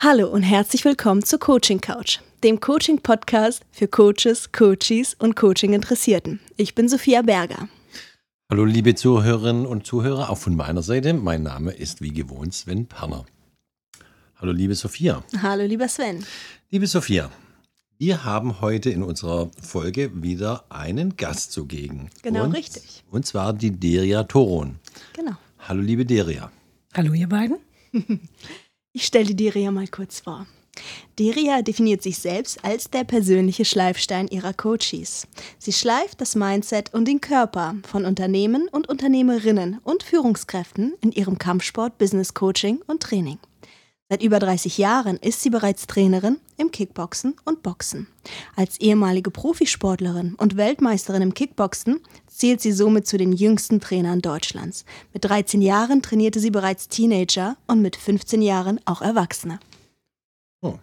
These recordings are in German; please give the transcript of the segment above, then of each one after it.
Hallo und herzlich willkommen zur Coaching Couch, dem Coaching Podcast für Coaches, Coaches und Coaching Interessierten. Ich bin Sophia Berger. Hallo liebe Zuhörerinnen und Zuhörer, auch von meiner Seite. Mein Name ist wie gewohnt Sven Perner. Hallo liebe Sophia. Hallo lieber Sven. Liebe Sophia, wir haben heute in unserer Folge wieder einen Gast zugegen. Genau, und, richtig. Und zwar die Deria Toron. Genau. Hallo liebe Deria. Hallo ihr beiden. Ich stelle die Deria mal kurz vor. Deria definiert sich selbst als der persönliche Schleifstein ihrer Coaches. Sie schleift das Mindset und den Körper von Unternehmen und Unternehmerinnen und Führungskräften in ihrem Kampfsport, Business Coaching und Training. Seit über 30 Jahren ist sie bereits Trainerin im Kickboxen und Boxen. Als ehemalige Profisportlerin und Weltmeisterin im Kickboxen zählt sie somit zu den jüngsten Trainern Deutschlands. Mit 13 Jahren trainierte sie bereits Teenager und mit 15 Jahren auch Erwachsene. Oh.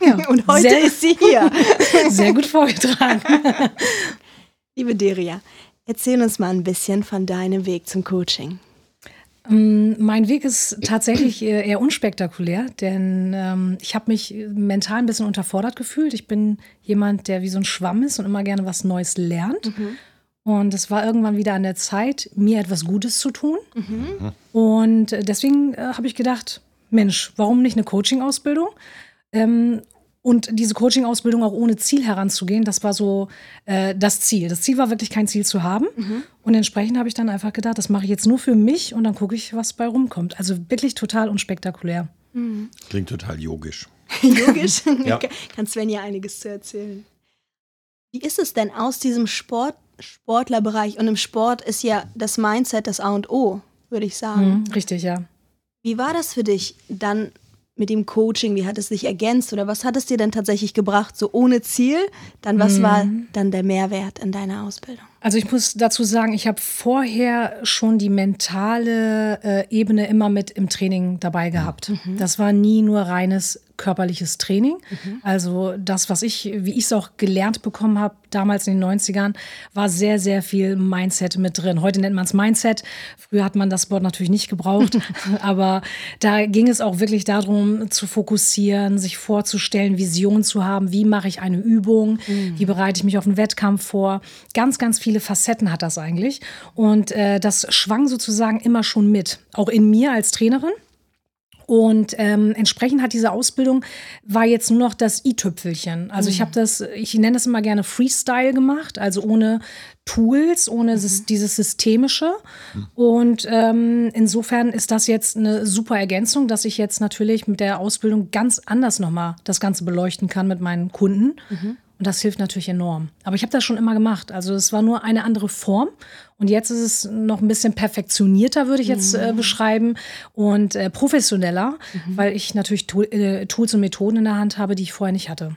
Ja, und heute sehr, ist sie hier. Sehr gut vorgetragen. Liebe Deria, erzähl uns mal ein bisschen von deinem Weg zum Coaching. Ähm, mein Weg ist tatsächlich eher unspektakulär, denn ähm, ich habe mich mental ein bisschen unterfordert gefühlt. Ich bin jemand, der wie so ein Schwamm ist und immer gerne was Neues lernt. Mhm. Und es war irgendwann wieder an der Zeit, mir etwas Gutes zu tun. Mhm. Und deswegen äh, habe ich gedacht, Mensch, warum nicht eine Coaching-Ausbildung? Ähm, und diese Coaching-Ausbildung auch ohne Ziel heranzugehen, das war so äh, das Ziel. Das Ziel war wirklich kein Ziel zu haben. Und entsprechend habe ich dann einfach gedacht, das mache ich jetzt nur für mich und dann gucke ich, was bei rumkommt. Also wirklich total unspektakulär. Klingt total yogisch. Logisch. Ja. Kann Sven ja einiges zu erzählen. Wie ist es denn aus diesem Sport, Sportlerbereich? Und im Sport ist ja das Mindset das A und O, würde ich sagen. Mhm, richtig, ja. Wie war das für dich dann mit dem Coaching? Wie hat es sich ergänzt oder was hat es dir denn tatsächlich gebracht? So ohne Ziel, dann was war dann der Mehrwert in deiner Ausbildung? Also ich muss dazu sagen, ich habe vorher schon die mentale äh, Ebene immer mit im Training dabei gehabt. Das war nie nur reines körperliches Training. Also das, was ich, wie ich es auch gelernt bekommen habe, damals in den 90ern, war sehr, sehr viel Mindset mit drin. Heute nennt man es Mindset. Früher hat man das Wort natürlich nicht gebraucht. aber da ging es auch wirklich darum, zu fokussieren, sich vorzustellen, Vision zu haben. Wie mache ich eine Übung? Wie bereite ich mich auf einen Wettkampf vor? Ganz, ganz viele Facetten hat das eigentlich. Und äh, das schwang sozusagen immer schon mit. Auch in mir als Trainerin. Und ähm, entsprechend hat diese Ausbildung war jetzt nur noch das i-Tüpfelchen. Also ich habe das, ich nenne das immer gerne Freestyle gemacht, also ohne Tools, ohne sis- dieses Systemische. Und ähm, insofern ist das jetzt eine super Ergänzung, dass ich jetzt natürlich mit der Ausbildung ganz anders nochmal das Ganze beleuchten kann mit meinen Kunden. Und das hilft natürlich enorm. Aber ich habe das schon immer gemacht. Also es war nur eine andere Form. Und jetzt ist es noch ein bisschen perfektionierter, würde ich jetzt äh, beschreiben, und äh, professioneller, weil ich natürlich Tool, äh, Tools und Methoden in der Hand habe, die ich vorher nicht hatte.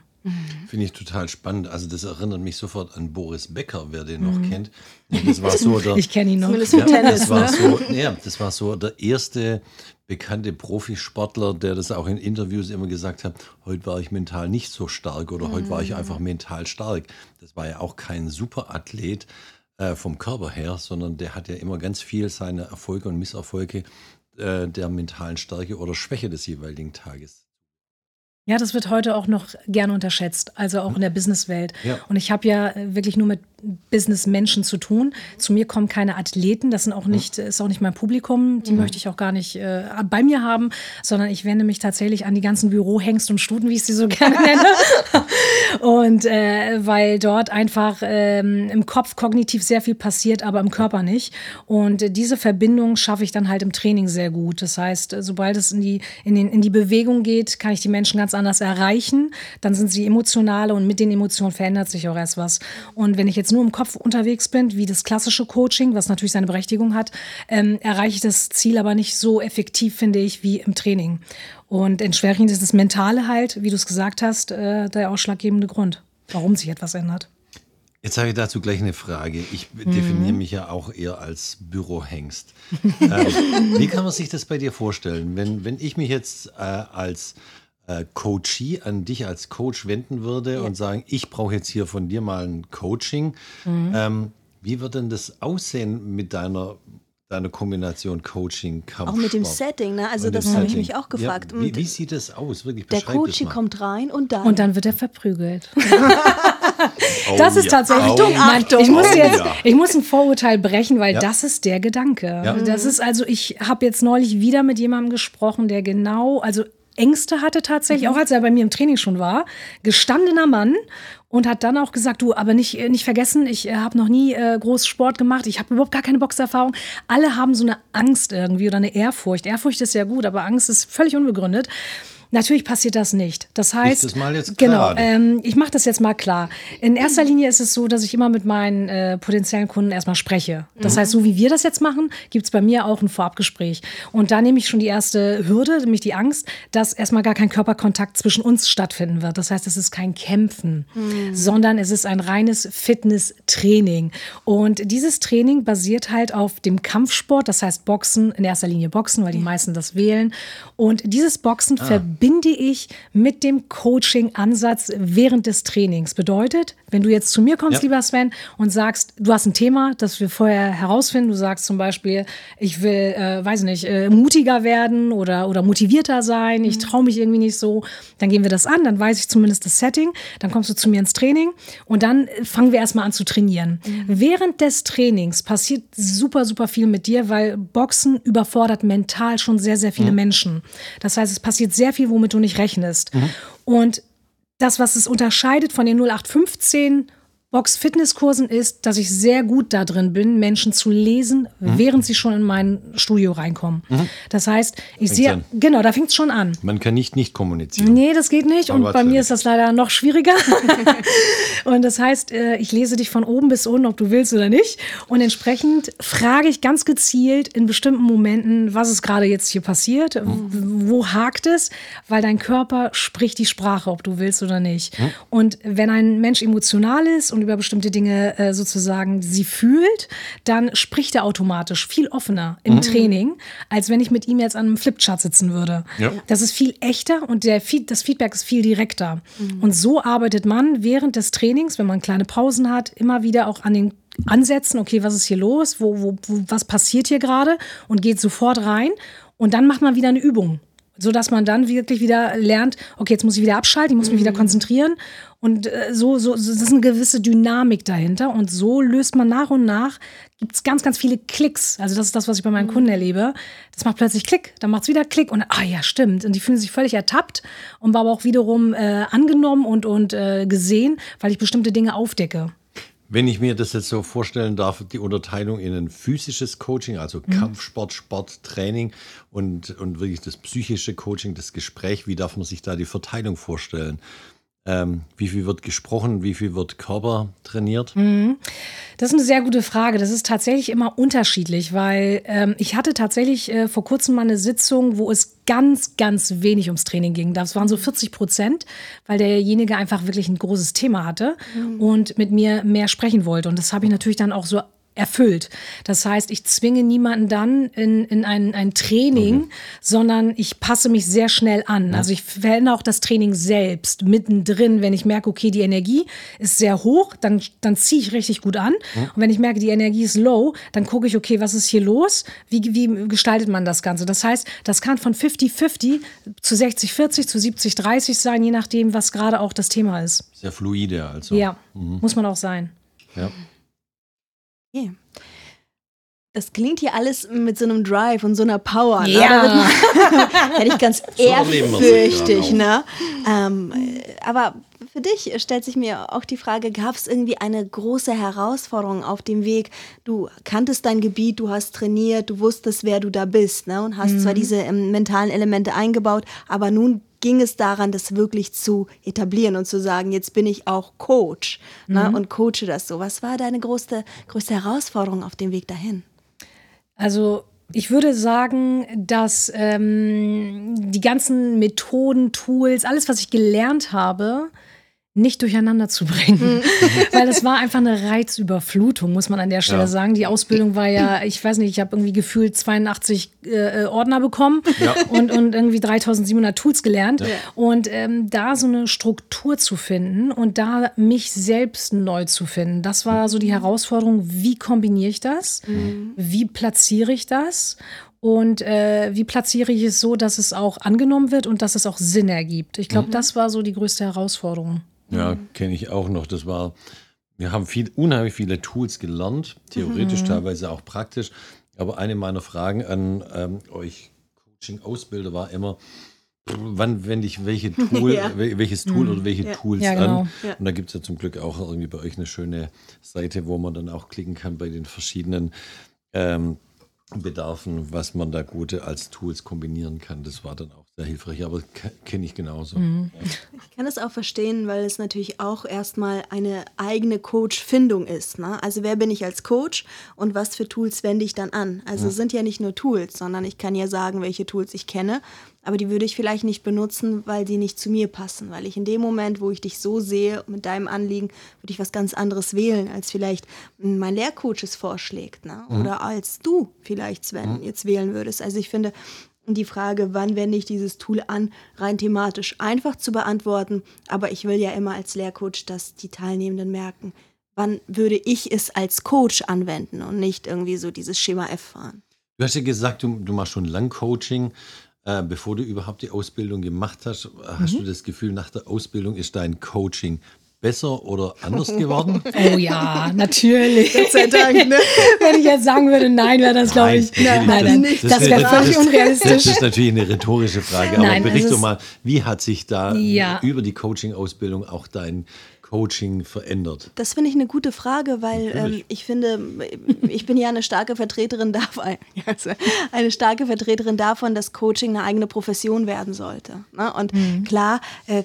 Finde ich total spannend. Also das erinnert mich sofort an Boris Becker, wer den noch kennt. Das war so der, Ich kenne ihn noch. Ja, das war ne? so, ja, das war so der erste bekannte Profisportler, der das auch in Interviews immer gesagt hat, heute war ich mental nicht so stark oder heute war ich einfach mental stark. Das war ja auch kein Superathlet äh, vom Körper her, sondern der hat ja immer ganz viel seine Erfolge und Misserfolge äh, der mentalen Stärke oder Schwäche des jeweiligen Tages. Ja, das wird heute auch noch gerne unterschätzt, also auch in der Businesswelt. Ja. Und ich habe ja äh, wirklich nur mit Businessmenschen zu tun. Zu mir kommen keine Athleten, das sind auch nicht, ist auch nicht mein Publikum, die möchte ich auch gar nicht äh, bei mir haben, sondern ich wende mich tatsächlich an die ganzen Bürohengst und Stuten, wie ich sie so gerne nenne. und äh, weil dort einfach ähm, im Kopf kognitiv sehr viel passiert, aber im Körper nicht. Und äh, diese Verbindung schaffe ich dann halt im Training sehr gut. Das heißt, sobald es in die, in, den, in die Bewegung geht, kann ich die Menschen ganz anders erreichen. Dann sind sie emotionale und mit den Emotionen verändert sich auch erst was. Und wenn ich jetzt nur im Kopf unterwegs bin, wie das klassische Coaching, was natürlich seine Berechtigung hat, ähm, erreiche ich das Ziel aber nicht so effektiv, finde ich, wie im Training. Und entsprechend ist das Mentale halt, wie du es gesagt hast, äh, der ausschlaggebende Grund, warum sich etwas ändert. Jetzt habe ich dazu gleich eine Frage. Ich definiere mich ja auch eher als Bürohengst. ähm, wie kann man sich das bei dir vorstellen? Wenn, wenn ich mich jetzt äh, als äh, Coachee an dich als Coach wenden würde und sagen, ich brauche jetzt hier von dir mal ein Coaching, ähm, wie wird denn das aussehen mit deiner deiner Kombination Coaching, Kampfsport. Auch mit dem Setting, ne? Also Und das habe ich mich auch gefragt. Ja, wie, wie sieht das aus? Wirklich, der beschreib das Coach mal. kommt rein und dann. Und dann wird er verprügelt. Oh Das ist ja. tatsächlich. Achtung, Nein, Achtung. Ich muss Oh jetzt, ja. ich muss ein Vorurteil brechen, weil Ja. das ist der Gedanke. Ja. Das ist also, ich habe jetzt neulich wieder mit jemandem gesprochen, der genau, also Ängste hatte tatsächlich, auch als er bei mir im Training schon war, gestandener Mann und hat dann auch gesagt, du, aber nicht, äh, nicht vergessen, ich äh, habe noch nie äh, groß Sport gemacht, ich habe überhaupt gar keine Boxerfahrung. Alle haben so eine Angst irgendwie oder eine Ehrfurcht. Ehrfurcht ist ja gut, aber Angst ist völlig unbegründet. Natürlich passiert das nicht. Das heißt, das mal jetzt genau, gerade. ähm, ich mache das jetzt mal klar. In erster Linie ist es so, dass ich immer mit meinen äh, potenziellen Kunden erstmal spreche. Das heißt, so wie wir das jetzt machen, gibt es bei mir auch ein Vorabgespräch. Und da nehme ich schon die erste Hürde, nämlich die Angst, dass erstmal gar kein Körperkontakt zwischen uns stattfinden wird. Das heißt, es ist kein Kämpfen, sondern es ist ein reines Fitness-Training. Und dieses Training basiert halt auf dem Kampfsport, das heißt Boxen, in erster Linie Boxen, weil die meisten das wählen. Und dieses Boxen verbinde ich mit dem Coaching-Ansatz während des Trainings. Bedeutet, wenn du jetzt zu mir kommst, Ja. lieber Sven, und sagst, du hast ein Thema, das wir vorher herausfinden, du sagst zum Beispiel, ich will, äh, weiß nicht, äh, mutiger werden oder, oder motivierter sein, ich traue mich irgendwie nicht so, dann gehen wir das an, dann weiß ich zumindest das Setting, dann kommst du zu mir ins Training und dann fangen wir erstmal an zu trainieren. Während des Trainings passiert super, super viel mit dir, weil Boxen überfordert mental schon sehr, sehr viele Menschen. Das heißt, es passiert sehr viel, womit du nicht rechnest. Und das, was es unterscheidet von den 0815 Box-Fitness-Kursen ist, dass ich sehr gut da drin bin, Menschen zu lesen, während sie schon in mein Studio reinkommen. Das heißt, ich Fängt's sehe, an. genau, da fängt es schon an. Man kann nicht nicht kommunizieren. Nee, das geht nicht. Und Aber bei mir ist das leider noch schwieriger. und das heißt, äh, ich lese dich von oben bis unten, ob du willst oder nicht. Und entsprechend frage ich ganz gezielt in bestimmten Momenten, was ist gerade jetzt hier passiert, w- wo hakt es, weil dein Körper spricht die Sprache, ob du willst oder nicht. Und wenn ein Mensch emotional ist und über bestimmte Dinge äh, sozusagen sie fühlt, dann spricht er automatisch viel offener im Training, als wenn ich mit ihm jetzt an einem Flipchart sitzen würde. Ja. Das ist viel echter und der Feed, das Feedback ist viel direkter. Und so arbeitet man während des Trainings, wenn man kleine Pausen hat, immer wieder auch an den Ansätzen, okay, was ist hier los, wo, wo, wo, was passiert hier gerade und geht sofort rein. Und dann macht man wieder eine Übung, sodass man dann wirklich wieder lernt, okay, jetzt muss ich wieder abschalten, ich muss mich wieder konzentrieren. Und äh, so, so, so, das ist eine gewisse Dynamik dahinter. Und so löst man nach und nach, gibt es ganz, ganz viele Klicks. Also das ist das, was ich bei meinen Kunden erlebe. Das macht plötzlich Klick, dann macht es wieder Klick. Und ah ja, stimmt. Und die fühlen sich völlig ertappt und war aber auch wiederum äh, angenommen und, und äh, gesehen, weil ich bestimmte Dinge aufdecke. Wenn ich mir das jetzt so vorstellen darf, die Unterteilung in ein physisches Coaching, also Mhm. Kampfsport, Sport, Training und, und wirklich das psychische Coaching, das Gespräch, wie darf man sich da die Verteilung vorstellen? Ähm, wie viel wird gesprochen, wie viel wird Körper trainiert? Mhm. Das ist eine sehr gute Frage. Das ist tatsächlich immer unterschiedlich, weil ähm, ich hatte tatsächlich äh, vor kurzem mal eine Sitzung, wo es ganz, ganz wenig ums Training ging. Das waren so 40 Prozent, weil derjenige einfach wirklich ein großes Thema hatte und mit mir mehr sprechen wollte. Und das habe ich natürlich dann auch so erfüllt. Das heißt, ich zwinge niemanden dann in, in ein, ein Training, sondern ich passe mich sehr schnell an. Also ich verändere auch das Training selbst mittendrin, wenn ich merke, okay, die Energie ist sehr hoch, dann, dann ziehe ich richtig gut an. Und wenn ich merke, die Energie ist low, dann gucke ich, okay, was ist hier los? Wie, wie gestaltet man das Ganze? Das heißt, das kann von 50-50 zu 60-40 zu 70-30 sein, je nachdem, was gerade auch das Thema ist. Sehr fluide also. Ja, muss man auch sein. ja. Okay. Das klingt hier alles mit so einem Drive und so einer Power. Ne? Ja. Man- Hätte ich ganz ehrfürchtig, gerade ne? Ähm, äh, aber für dich stellt sich mir auch die Frage, gab es irgendwie eine große Herausforderung auf dem Weg? Du kanntest dein Gebiet, du hast trainiert, du wusstest, wer du da bist, ne? Und hast zwar diese ähm, mentalen Elemente eingebaut, aber nun ging es daran, das wirklich zu etablieren und zu sagen, jetzt bin ich auch Coach ne? und coache das so. Was war deine größte, größte Herausforderung auf dem Weg dahin? Also ich würde sagen, dass ähm, die ganzen Methoden, Tools, alles, was ich gelernt habe, nicht durcheinander zu bringen. Weil es war einfach eine Reizüberflutung, muss man an der Stelle Ja. sagen. Die Ausbildung war ja, ich weiß nicht, ich habe irgendwie gefühlt 82 äh, Ordner bekommen Ja. und, und irgendwie 3700 Tools gelernt. Und ähm, da so eine Struktur zu finden und da mich selbst neu zu finden, das war so die Herausforderung, wie kombiniere ich das? Wie platziere ich das? Und äh, wie platziere ich es so, dass es auch angenommen wird und dass es auch Sinn ergibt? Ich glaube, das war so die größte Herausforderung. Ja, kenne ich auch noch. Das war, wir haben viel, unheimlich viele Tools gelernt, theoretisch, teilweise auch praktisch. Aber eine meiner Fragen an ähm, euch Coaching-Ausbilder war immer, wann wende ich welche Tool, Ja. wel- welches Tool oder welche Ja. Tools Ja, genau. an? Und da gibt es ja zum Glück auch irgendwie bei euch eine schöne Seite, wo man dann auch klicken kann bei den verschiedenen ähm, Bedarfen, was man da gute als Tools kombinieren kann. Das war dann auch sehr hilfreich, aber kenne ich genauso. Ich kann es auch verstehen, weil es natürlich auch erstmal eine eigene Coach-Findung ist. Ne? Also wer bin ich als Coach und was für Tools wende ich dann an? Also es sind ja nicht nur Tools, sondern ich kann ja sagen, welche Tools ich kenne, aber die würde ich vielleicht nicht benutzen, weil sie nicht zu mir passen. Weil ich in dem Moment, wo ich dich so sehe, mit deinem Anliegen, würde ich was ganz anderes wählen, als vielleicht mein Lehrcoach es vorschlägt. Ne? Oder als du vielleicht, Sven, jetzt wählen würdest. Also ich finde, die Frage, wann wende ich dieses Tool an, rein thematisch einfach zu beantworten. Aber ich will ja immer als Lehrcoach, dass die Teilnehmenden merken, wann würde ich es als Coach anwenden und nicht irgendwie so dieses Schema F fahren. Du hast ja gesagt, du, du machst schon lang Coaching. Äh, bevor du überhaupt die Ausbildung gemacht hast, hast du das Gefühl, nach der Ausbildung ist dein Coaching besser oder anders geworden? Oh ja, natürlich. Gott sei Dank, ne? Wenn ich jetzt sagen würde, nein, wäre das, glaube ich, natürlich nein, nein, nicht. das, wäre völlig Das unrealistisch. ist natürlich eine rhetorische Frage, aber Nein, bericht es doch mal, wie hat sich da Ja. über die Coaching-Ausbildung auch dein Coaching verändert? Das finde ich eine gute Frage, weil ähm, ich finde, ich bin ja eine starke Vertreterin davon, also eine starke Vertreterin davon, dass Coaching eine eigene Profession werden sollte. Ne? Und klar, äh,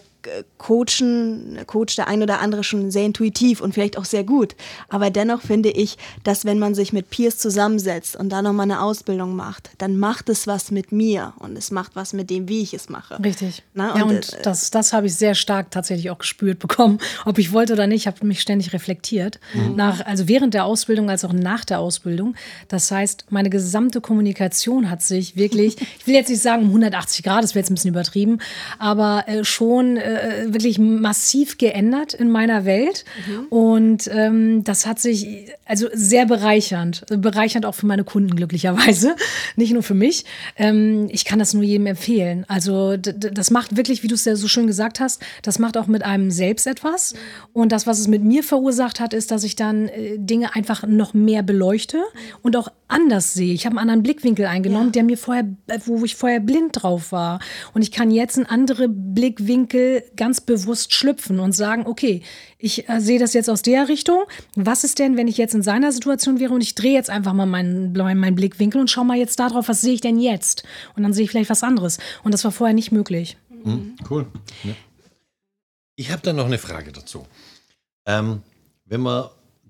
coachen, coacht der ein oder andere schon sehr intuitiv und vielleicht auch sehr gut. Aber dennoch finde ich, dass wenn man sich mit Peers zusammensetzt und da nochmal eine Ausbildung macht, dann macht es was mit mir und es macht was mit dem, wie ich es mache. Richtig. Na, ja, und, und äh, das, das habe ich sehr stark tatsächlich auch gespürt bekommen. Ob ich wollte oder nicht, ich habe mich ständig reflektiert. Nach, also während der Ausbildung als auch nach der Ausbildung. Das heißt, meine gesamte Kommunikation hat sich wirklich, ich will jetzt nicht sagen um 180 Grad, das wäre jetzt ein bisschen übertrieben, aber äh, schon äh, wirklich massiv geändert in meiner Welt. Und ähm, das hat sich also sehr bereichernd, bereichernd auch für meine Kunden glücklicherweise, nicht nur für mich. Ähm, ich kann das nur jedem empfehlen. Also das macht wirklich, wie du es ja so schön gesagt hast, das macht auch mit einem selbst etwas. Und das, was es mit mir verursacht hat, ist, dass ich dann äh, Dinge einfach noch mehr beleuchte und auch anders sehe. Ich habe einen anderen Blickwinkel eingenommen, Ja. der mir vorher, wo ich vorher blind drauf war. Und ich kann jetzt einen anderen Blickwinkel ganz bewusst schlüpfen und sagen, okay, ich äh, sehe das jetzt aus der Richtung. Was ist denn, wenn ich jetzt in seiner Situation wäre und ich drehe jetzt einfach mal meinen, meinen Blickwinkel und schaue mal jetzt darauf, was sehe ich denn jetzt? Und dann sehe ich vielleicht was anderes. Und das war vorher nicht möglich. Hm, cool. Ja. Ich habe da noch eine Frage dazu. Ähm, wenn man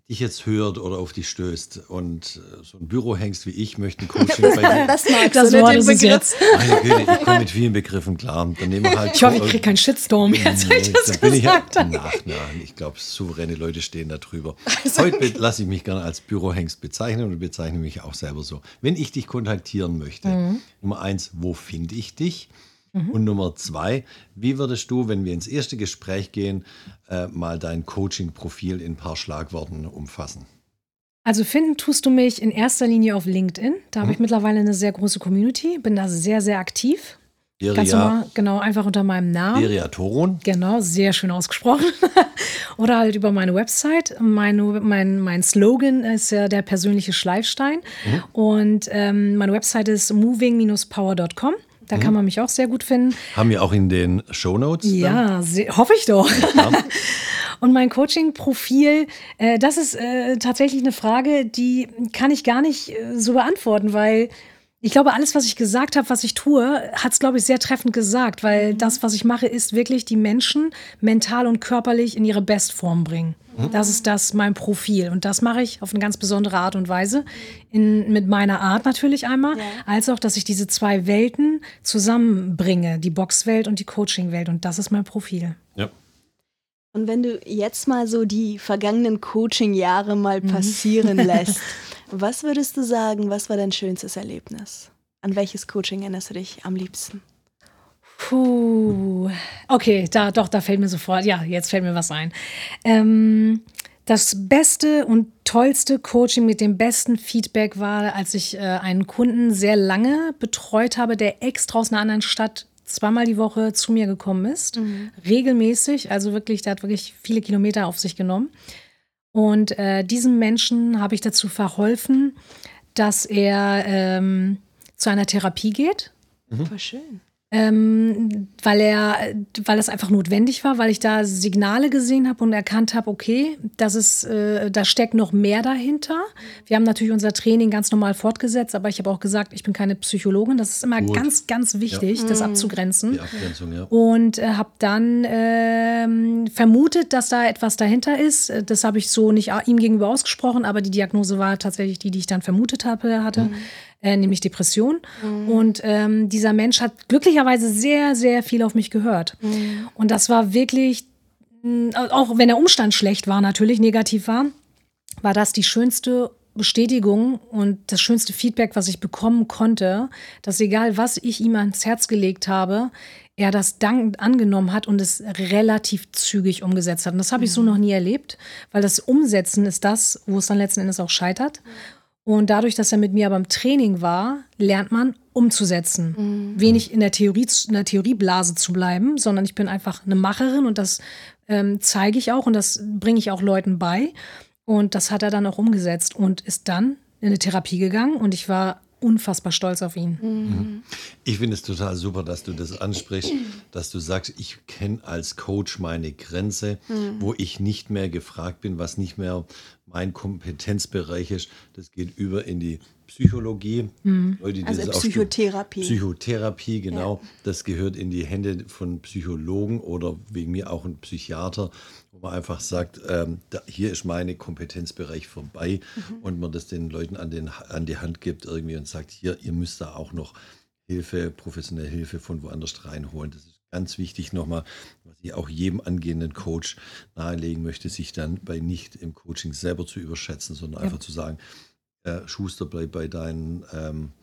dich jetzt hört oder auf dich stößt und äh, so ein Büro hängst wie ich, möchte ein Coaching bei dir. Das magst Das du, ne, Wort ist es Begriff. jetzt. Meine Güte, ich komme mit vielen Begriffen klar. Dann nehmen wir halt Ich hoffe, ich kriege keinen Shitstorm jetzt, wenn ich das da bin ich ja, gesagt habe. Ach nein, ich glaube, souveräne Leute stehen da drüber. Heute be- lasse ich mich gerne als Bürohengst bezeichnen und bezeichne mich auch selber so. Wenn ich dich kontaktieren möchte, Mhm. Nummer eins, wo finde ich dich? Und Nummer zwei, wie würdest du, wenn wir ins erste Gespräch gehen, äh, mal dein Coaching-Profil in ein paar Schlagworten umfassen? Also finden tust du mich in erster Linie auf LinkedIn. Da habe ich mittlerweile eine sehr große Community, bin da sehr, sehr aktiv. Ganz Iria, normal, genau, einfach unter meinem Namen. Iria Toron. Genau, sehr schön ausgesprochen. Oder halt über meine Website. Meine, mein, mein Slogan ist ja der persönliche Schleifstein. Und ähm, meine Website ist moving-power.com. Da kann man mich auch sehr gut finden. Haben wir auch in den Shownotes. dann? Ja, hoffe ich doch. Und mein Coaching-Profil, äh, das ist äh, tatsächlich eine Frage, die kann ich gar nicht äh, so beantworten, weil ich glaube, alles, was ich gesagt habe, was ich tue, hat es, glaube ich, sehr treffend gesagt, weil das, was ich mache, ist wirklich die Menschen mental und körperlich in ihre Bestform bringen. Das ist das mein Profil und das mache ich auf eine ganz besondere Art und Weise in, mit meiner Art natürlich einmal, Ja. als auch, dass ich diese zwei Welten zusammenbringe, die Boxwelt und die Coaching-Welt und das ist mein Profil. Ja. Und wenn du jetzt mal so die vergangenen Coaching-Jahre mal mhm. passieren lässt, was würdest du sagen, was war dein schönstes Erlebnis? An welches Coaching erinnerst du dich am liebsten? Puh. Okay, da doch, da fällt mir sofort, ja, jetzt fällt mir was ein. Ähm, das beste und tollste Coaching mit dem besten Feedback war, als ich äh, einen Kunden sehr lange betreut habe, der extra aus einer anderen Stadt zweimal die Woche zu mir gekommen ist, mhm. regelmäßig, also wirklich, der hat wirklich viele Kilometer auf sich genommen. Und äh, diesem Menschen habe ich dazu verholfen, dass er ähm, zu einer Therapie geht. Mhm. Voll schön ähm, weil er, weil es einfach notwendig war, weil ich da Signale gesehen habe und erkannt habe, okay, das ist, äh, da steckt noch mehr dahinter. Wir haben natürlich unser Training ganz normal fortgesetzt, aber ich habe auch gesagt, ich bin keine Psychologin. Das ist immer Gut. ganz, ganz wichtig, ja. das mhm. abzugrenzen. Die Abgrenzung, ja. Und äh, habe dann äh, vermutet, dass da etwas dahinter ist. Das habe ich so nicht ihm gegenüber ausgesprochen, aber die Diagnose war tatsächlich die, die ich dann vermutet habe, hatte. Mhm äh, nämlich Depression. Mhm. Und ähm, dieser Mensch hat glücklicherweise sehr, sehr viel auf mich gehört. Mhm. Und das war wirklich, mm, auch wenn der Umstand schlecht war, natürlich negativ war, war das die schönste Bestätigung und das schönste Feedback, was ich bekommen konnte, dass egal was ich ihm ans Herz gelegt habe, er das dankend angenommen hat und es relativ zügig umgesetzt hat. Und das habe ich so mhm. noch nie erlebt, weil das Umsetzen ist das, wo es dann letzten Endes auch scheitert. Und dadurch, dass er mit mir aber im Training war, lernt man umzusetzen. Mhm. Wenig in der, Theorie, in der Theorieblase zu bleiben, sondern ich bin einfach eine Macherin und das ähm, zeige ich auch und das bringe ich auch Leuten bei. Und das hat er dann auch umgesetzt und ist dann in eine Therapie gegangen und ich war unfassbar stolz auf ihn. Mhm. Ich finde es total super, dass du das ansprichst, dass du sagst, ich kenne als Coach meine Grenze, mhm. wo ich nicht mehr gefragt bin, was nicht mehr mein Kompetenzbereich ist. Das geht über in die Psychologie. Mhm. Leute, also Psychotherapie. Psychotherapie, genau. Ja. Das gehört in die Hände von Psychologen oder wegen mir auch ein Psychiater, wo man einfach sagt, ähm, da, hier ist mein Kompetenzbereich vorbei mhm. und man das den Leuten an, den, an die Hand gibt irgendwie und sagt, hier, ihr müsst da auch noch Hilfe, professionelle Hilfe von woanders reinholen. Das ist ganz wichtig nochmal, was ich auch jedem angehenden Coach nahelegen möchte, sich dann bei nicht im Coaching selber zu überschätzen, sondern ja. einfach zu sagen, äh, Schuster, bleib bei deinen ähm,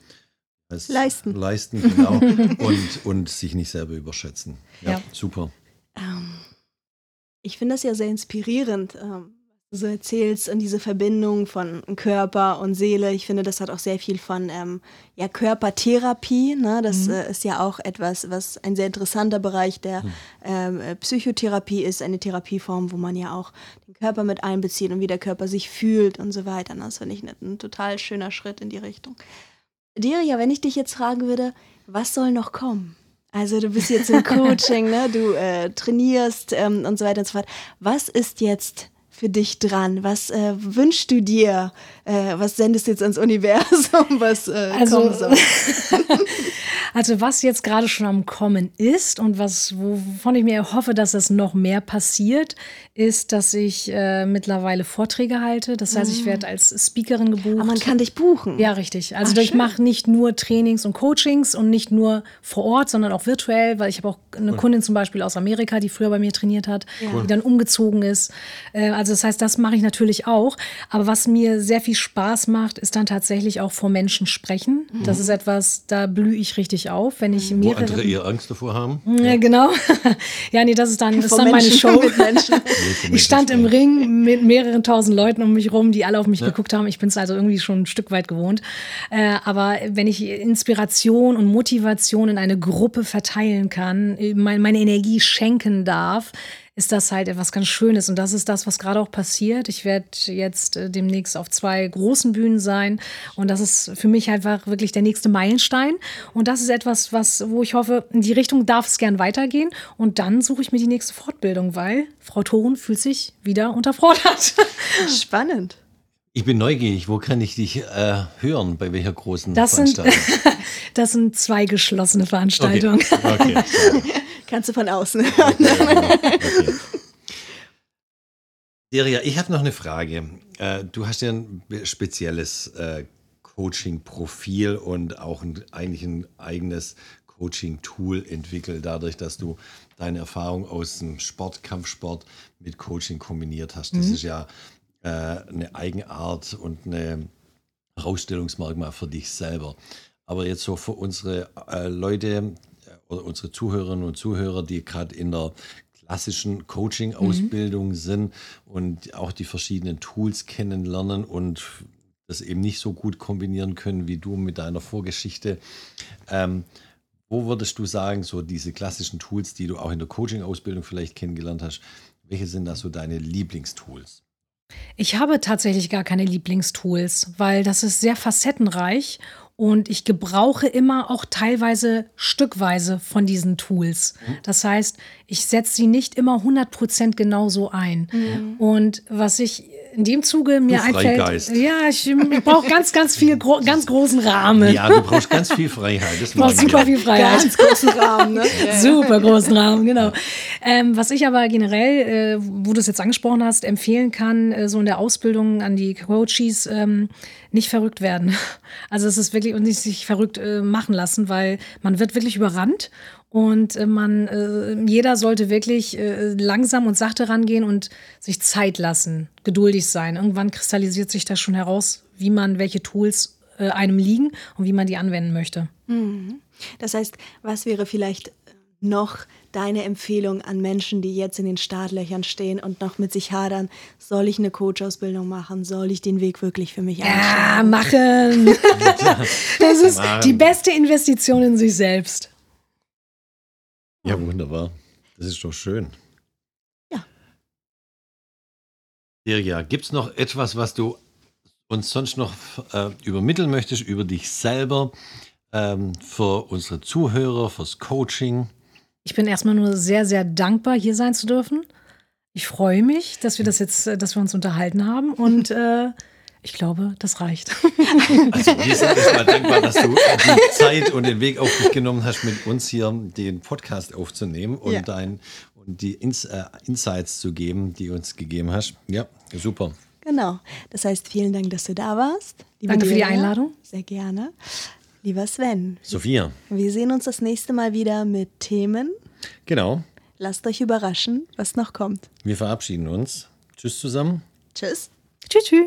Leisten. Leisten, genau. und, und sich nicht selber überschätzen. Ja, ja. super. Ähm, ich finde das ja sehr inspirierend. Ähm, so erzählst und diese Verbindung von Körper und Seele. Ich finde, das hat auch sehr viel von ähm, ja, Körpertherapie. Ne? Das mhm. äh, ist ja auch etwas, was ein sehr interessanter Bereich der mhm. ähm, äh, Psychotherapie ist, eine Therapieform, wo man ja auch den Körper mit einbezieht und wie der Körper sich fühlt und so weiter. Das finde ich ein, ein total schöner Schritt in die Richtung. Diria, wenn ich dich jetzt fragen würde, was soll noch kommen? Also du bist jetzt im Coaching, ne? du äh, trainierst ähm, und so weiter und so fort. Was ist jetzt für dich dran? Was äh, wünschst du dir? Äh, was sendest du jetzt ans Universum? Was äh, also, kommen soll? Also was jetzt gerade schon am Kommen ist und was, wovon ich mir hoffe, dass es noch mehr passiert, ist, dass ich äh, mittlerweile Vorträge halte. Das heißt, ich mhm. werde als Speakerin gebucht. Aber man kann dich buchen. Ja, richtig. Also Ach, ich mache nicht nur Trainings und Coachings und nicht nur vor Ort, sondern auch virtuell, weil ich habe auch eine cool. Kundin zum Beispiel aus Amerika, die früher bei mir trainiert hat, ja. die dann umgezogen ist. Äh, also das heißt, das mache ich natürlich auch. Aber was mir sehr viel Spaß macht, ist dann tatsächlich auch vor Menschen sprechen. Mhm. Das ist etwas, da blühe ich richtig richtig auf, wenn ich mehrere... Wo andere eher Angst davor haben. Ja, genau. ja, nee, das ist dann, das ist dann meine Show. ich stand im Ring mit mehreren tausend Leuten um mich rum, die alle auf mich ja. geguckt haben. Ich bin es also irgendwie schon ein Stück weit gewohnt. Äh, aber wenn ich Inspiration und Motivation in eine Gruppe verteilen kann, meine Energie schenken darf, ist das halt etwas ganz Schönes. Und das ist das, was gerade auch passiert. Ich werde jetzt äh, demnächst auf zwei großen Bühnen sein. Und das ist für mich einfach wirklich der nächste Meilenstein. Und das ist etwas, was, wo ich hoffe, in die Richtung darf es gern weitergehen. Und dann suche ich mir die nächste Fortbildung, weil Frau Thorn fühlt sich wieder unterfordert. Spannend. Ich bin neugierig. Wo kann ich dich äh, hören? Bei welcher großen das Veranstaltung? Sind, das sind zwei geschlossene Veranstaltungen. Okay. okay. Kannst du von außen hören. Okay, okay. Deria, ich habe noch eine Frage. Äh, du hast ja ein spezielles äh, Coaching-Profil und auch ein, eigentlich ein eigenes Coaching-Tool entwickelt, dadurch, dass du deine Erfahrung aus dem Sport, Kampfsport mit Coaching kombiniert hast. Das ist ja äh, eine Eigenart und eine Herausstellungsmerkmal für dich selber. Aber jetzt so für unsere äh, Leute äh, oder unsere Zuhörerinnen und Zuhörer, die gerade in der klassischen Coaching-Ausbildung sind und auch die verschiedenen Tools kennenlernen und das eben nicht so gut kombinieren können wie du mit deiner Vorgeschichte. Ähm, wo würdest du sagen, so diese klassischen Tools, die du auch in der Coaching-Ausbildung vielleicht kennengelernt hast, welche sind da so deine Lieblingstools? Ich habe tatsächlich gar keine Lieblingstools, weil das ist sehr facettenreich und ich gebrauche immer auch teilweise stückweise von diesen Tools. Das heißt, ich setze sie nicht immer 100% genauso ein. Und was ich in dem Zuge mir Du einfällt, Freigeist. ja, ich, ich brauche ganz, ganz viel, gro ganz großen Rahmen. Ja, du brauchst ganz viel Freiheit. Das Ich brauche mag ich super ja. viel Freiheit. Ganz großen Rahmen, ne? Super großen Rahmen, genau. Ähm, was ich aber generell, äh, wo du es jetzt angesprochen hast, empfehlen kann, äh, so in der Ausbildung an die Coaches, ähm, nicht verrückt werden. Also es ist wirklich und nicht sich verrückt äh, machen lassen, weil man wird wirklich überrannt und äh, man, äh, jeder sollte wirklich äh, langsam und sachte rangehen und sich Zeit lassen, geduldig sein. Irgendwann kristallisiert sich das schon heraus, wie man welche Tools äh, einem liegen und wie man die anwenden möchte. Das heißt, was wäre vielleicht noch deine Empfehlung an Menschen, die jetzt in den Startlöchern stehen und noch mit sich hadern? Soll ich eine Coach-Ausbildung machen? Soll ich den Weg wirklich für mich Ja, einschlagen? machen. Das ist die beste Investition in sich selbst. Ja, wunderbar. Das ist doch schön. Ja. Dirja, gibt es noch etwas, was du uns sonst noch äh, übermitteln möchtest über dich selber, ähm, für unsere Zuhörer, fürs Coaching? Ich bin erstmal nur sehr, sehr dankbar, hier sein zu dürfen. Ich freue mich, dass wir das jetzt, äh, dass wir uns unterhalten haben und äh, ich glaube, das reicht. Also wir sind erstmal dankbar, dass du die Zeit und den Weg auf dich genommen hast, mit uns hier den Podcast aufzunehmen und, Ja. dein, und die Ins, äh, Insights zu geben, die du uns gegeben hast. Ja, super. Genau. Das heißt, vielen Dank, dass du da warst. Liebe Danke für die. Einladung. Sehr gerne. Lieber Sven, Sophia, wir sehen uns das nächste Mal wieder mit Themen. genau. Lasst euch überraschen, was noch kommt. Wir verabschieden uns. Tschüss zusammen. Tschüss. tschüss, tschüss.